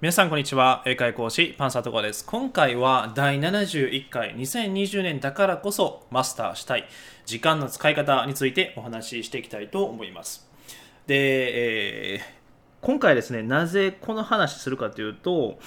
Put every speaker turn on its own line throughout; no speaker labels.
皆さんこんにちは。英会講師パンサートコです。今回は第71回2020年だからこそマスターしたい時間の使い方についてお話ししていきたいと思います。で、えー、今回ですねなぜこの話するかというと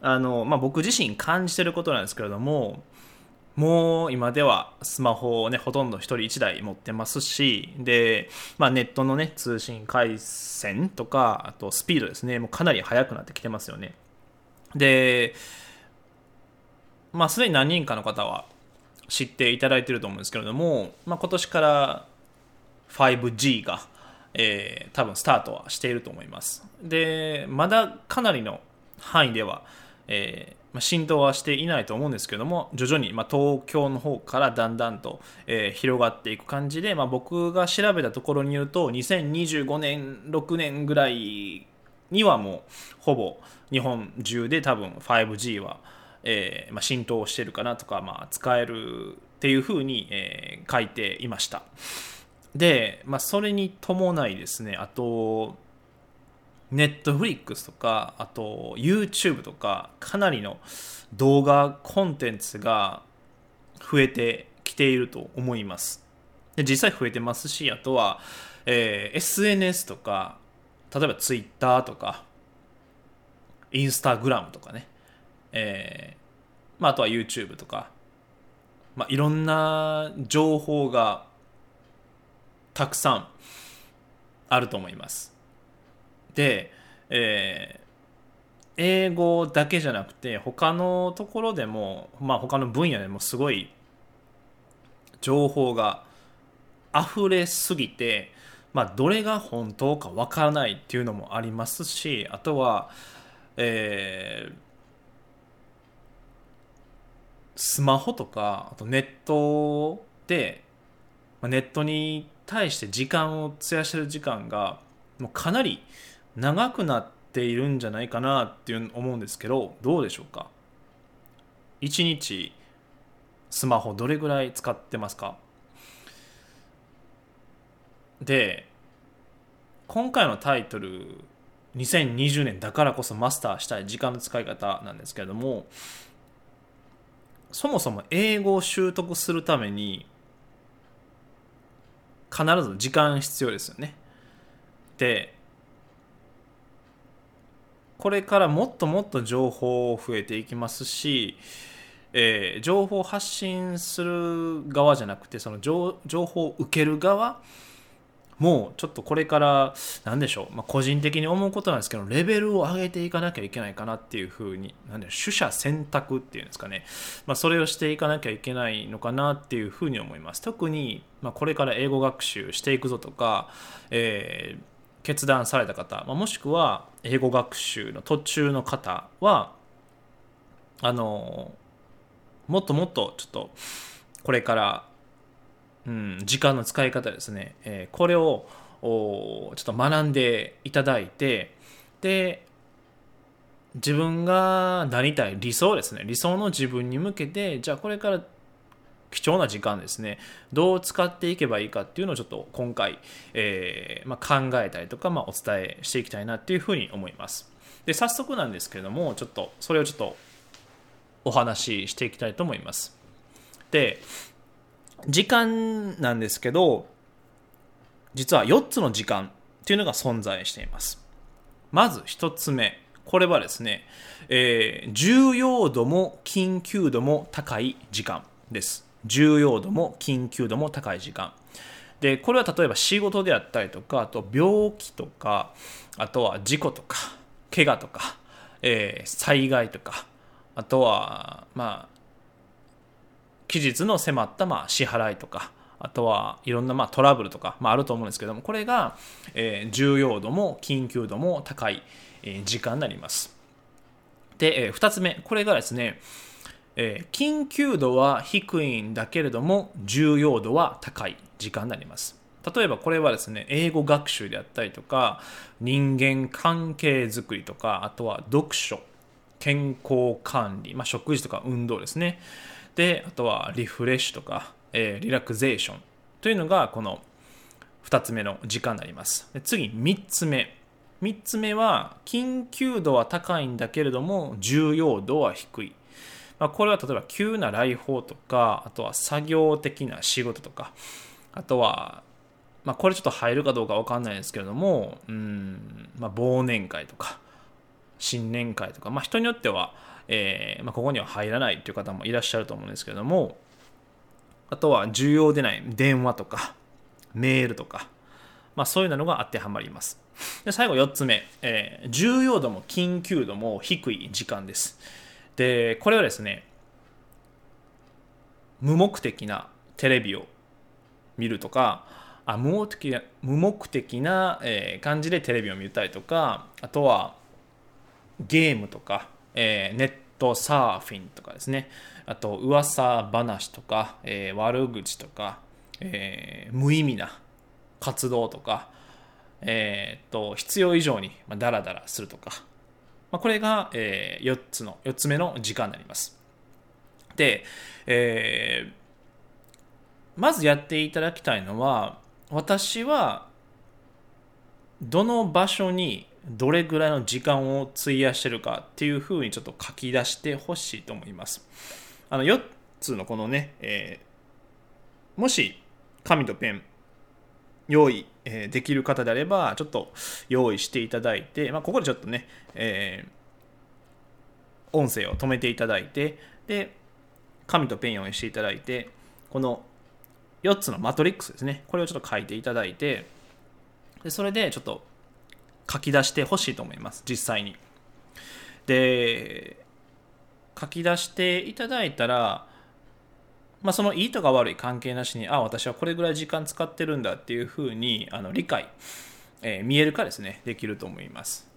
あの、まあ、僕自身感じてることなんですけれどももう今ではスマホをね、ほとんど1人1台持ってますし、で、まあ、ネットのね、通信回線とか、あとスピードですね、もうかなり速くなってきてますよね。で、まあ、すでに何人かの方は知っていただいていると思うんですけれども、まあ、今年から 5G が、えー、多分スタートはしていると思います。で、まだかなりの範囲では、えーまあ、浸透はしていないと思うんですけども徐々に、まあ、東京の方からだんだんと、えー、広がっていく感じで、まあ、僕が調べたところによると2025年6年ぐらいにはもうほぼ日本中で多分 5G は、えーまあ、浸透してるかなとか、まあ、使えるっていうふうに、えー、書いていました。で、まあ、それに伴いですねあとネットフリックスとかあと YouTube とかかなりの動画コンテンツが増えてきていると思います。で実際増えてますしあとは、えー、SNS とか例えば Twitter とか Instagram とかね、えーまあ、あとは YouTube とか、まあ、いろんな情報がたくさんあると思います。で、えー、英語だけじゃなくて他のところでも、まあ、他の分野でもすごい情報が溢れすぎて、まあ、どれが本当かわからないっていうのもありますしあとは、えー、スマホとかあとネットでネットに対して時間を費やしてる時間がもうかなり長くなっているんじゃないかなっていう思うんですけどどうでしょうか？1日スマホどれぐらい使ってますか？で今回のタイトル2020年だからこそマスターしたい時間の使い方なんですけれどもそもそも英語を習得するために必ず時間必要ですよね。でこれからもっともっと情報増えていきますし、えー、情報発信する側じゃなくてその情報を受ける側もうちょっとこれから何でしょう、まあ、個人的に思うことなんですけどレベルを上げていかなきゃいけないかなっていうふうに何で取捨選択っていうんですかね、まあ、それをしていかなきゃいけないのかなっていうふうに思います。特に、まあ、これから英語学習していくぞとか、えー決断された方、まあ、もしくは英語学習の途中の方はあのもっともっとちょっとこれから、うん、時間の使い方ですね、えー、これをちょっと学んでいただいてで自分がなりたい理想ですね。理想の自分に向けてじゃあこれから貴重な時間ですね。どう使っていけばいいかっていうのをちょっと今回、えー、まあ、考えたりとか、まあ、お伝えしていきたいなっていうふうに思います。で早速なんですけれどもちょっとそれをちょっとお話ししていきたいと思います。で時間なんですけど実は4つの時間っていうのが存在しています。まず1つ目これはですね、えー、重要度も緊急度も高い時間です。重要度も緊急度も高い時間。でこれは例えば仕事であったりとかあと病気とかあとは事故とか怪我とか、えー、災害とかあとはまあ期日の迫ったまあ支払いとかあとはいろんなまあトラブルとか、まあ、あると思うんですけどもこれが、えー、重要度も緊急度も高い、えー、時間になります。で、えー、2つ目これがですねえー、緊急度は低いんだけれども重要度は高い時間になります。例えばこれはですね英語学習であったりとか人間関係づくりとかあとは読書健康管理、まあ、食事とか運動ですね。であとはリフレッシュとか、えー、リラクゼーションというのがこの2つ目の時間になります。で次3つ目。3つ目は緊急度は高いんだけれども重要度は低い、まあ、これは例えば急な来訪とかあとは作業的な仕事とかあとはまあ、これちょっと入るかどうか分かんないですけれどもうん、まあ、忘年会とか新年会とか、まあ、人によっては、えーまあ、ここには入らないという方もいらっしゃると思うんですけれどもあとは重要でない電話とかメールとか、まあ、そういうのが当てはまります。で最後4つ目、えー、重要度も緊急度も低い時間です。でこれはですね無目的なテレビを見るとかあ無目的な無目的な、えー、感じでテレビを見たりとかあとはゲームとか、えー、ネットサーフィンとかですね。あと噂話とか、えー、悪口とか、えー、無意味な活動とか、えー、と必要以上にダラダラするとか、まあ、これが、えー、4つの4つ目の時間になりますで、えー、まずやっていただきたいのは私はどの場所にどれぐらいの時間を費やしてるかっていうふうにちょっと書き出してほしいと思います。あの4つのこのね、えー、もし紙とペン用意、できる方であればちょっと用意していただいて、まあ、ここでちょっとね、えー、音声を止めていただいてで紙とペンを用意していただいてこの4つのマトリックスですね。これをちょっと書いていただいてでそれでちょっと書き出してほしいと思います。実際に。で書き出していただいたらまあ、そのいいとか悪い関係なしにあ私はこれぐらい時間使ってるんだっていうふうにあの理解、えー、見えるかですねできると思います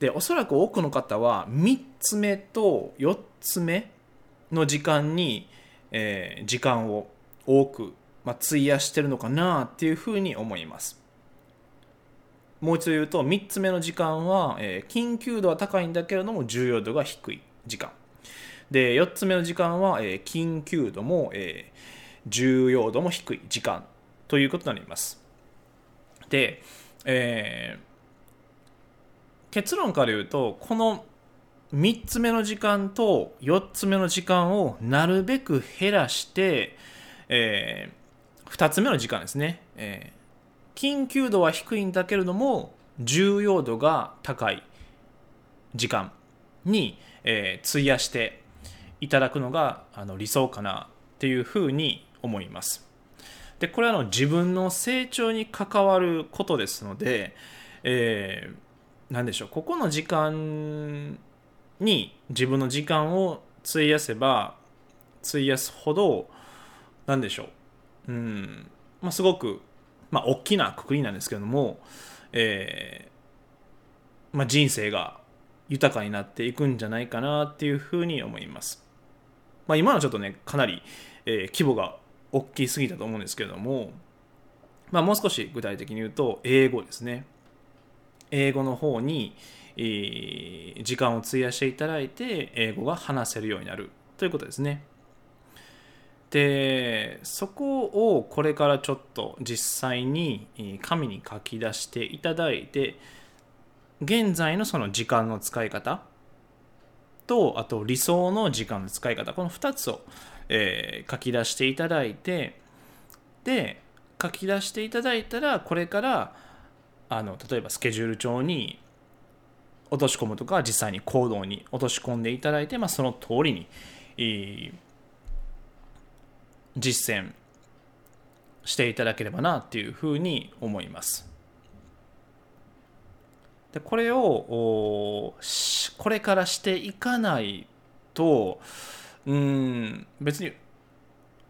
でおそらく多くの方は3つ目と4つ目の時間に、えー、時間を多くまあ、費やしてるのかなっていうふうに思います。もう一度言うと3つ目の時間は、えー、緊急度は高いんだけれども重要度が低い時間。で4つ目の時間は、えー、緊急度も、えー、重要度も低い時間ということになります。で、えー、結論から言うとこの3つ目の時間と4つ目の時間をなるべく減らして、えー2つ目の時間ですね、えー、緊急度は低いんだけれども重要度が高い時間に、えー、費やしていただくのがあの理想かなっていうふうに思います。でこれはの自分の成長に関わることですので、えー、何でしょうここの時間に自分の時間を費やせば費やすほど何でしょううんまあ、すごく、まあ、大きなくくりなんですけども、えーまあ、人生が豊かになっていくんじゃないかなっていうふうに思います。まあ、今のちょっとねかなり、えー、規模が大きすぎたと思うんですけれども、まあ、もう少し具体的に言うと英語ですね英語の方に、えー、時間を費やしていただいて英語が話せるようになるということですね。でそこをこれからちょっと実際に紙に書き出していただいて現在のその時間の使い方とあと理想の時間の使い方この2つを、えー、書き出していただいてで書き出していただいたらこれからあの例えばスケジュール帳に落とし込むとか実際に行動に落とし込んでいただいて、まあ、その通りに、えー実践していただければなっていうふうに思います。でこれをこれからしていかないとうん別に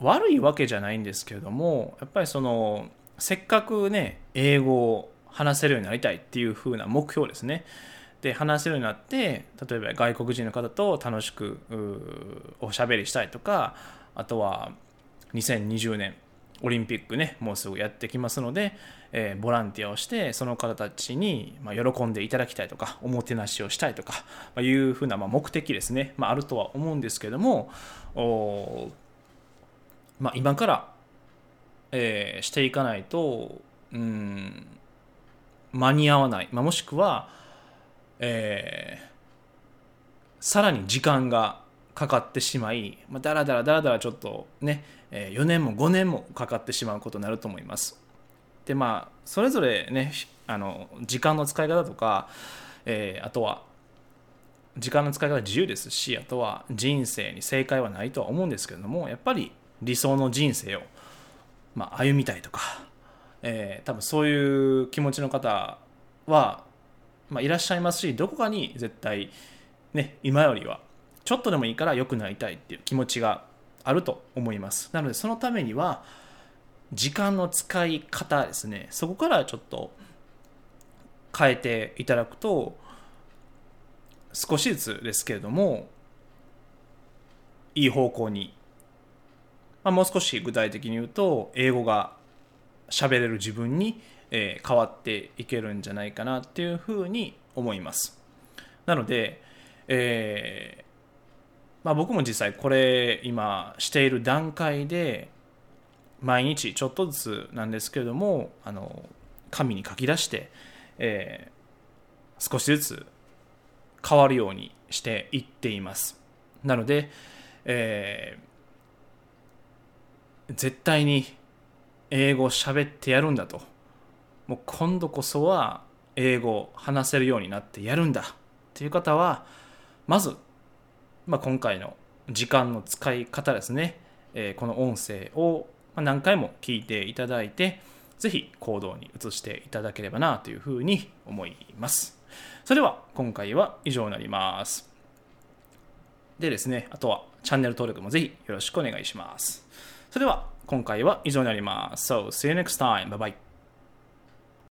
悪いわけじゃないんですけれどもやっぱりそのせっかくね英語を話せるようになりたいっていう風な目標ですね。で話せるようになって例えば外国人の方と楽しくおしゃべりしたいとかあとは2020年オリンピックねもうすぐやってきますので、えー、ボランティアをしてその方たちに、まあ、喜んでいただきたいとかおもてなしをしたいとか、まあ、いうふうな、まあ、目的ですね、まあ、あるとは思うんですけども、まあ、今から、えー、していかないとうん間に合わない、まあ、もしくは、えー、さらに時間がかかってしまい、まあ、だらだらだらだらちょっとね、えー、4年も5年もかかってしまうことになると思います。でまあそれぞれねあの時間の使い方とか、えー、あとは時間の使い方自由ですしあとは人生に正解はないとは思うんですけれどもやっぱり理想の人生を、まあ、歩みたいとか、えー、多分そういう気持ちの方は、まあ、いらっしゃいますしどこかに絶対ね今よりはちょっとでもいいから良くなりたいっていう気持ちがあると思います。なのでそのためには時間の使い方ですね。そこからちょっと変えていただくと少しずつですけれどもいい方向に、まあ、もう少し具体的に言うと英語が喋れる自分に、え、変わっていけるんじゃないかなっていうふうに思います。なので、えーまあ、僕も実際これ今している段階で毎日ちょっとずつなんですけれどもあの紙に書き出して、えー、少しずつ変わるようにしていっています。なので、えー、絶対に英語喋ってやるんだと。もう今度こそは英語話せるようになってやるんだっていう方はまず、まあ、今回の時間の使い方ですね、えー、この音声を何回も聞いていただいて、ぜひ行動に移していただければなというふうに思います。それでは今回は以上になります。でですね、あとはチャンネル登録もぜひよろしくお願いします。それでは今回は以上になります。So, see you next time. Bye bye.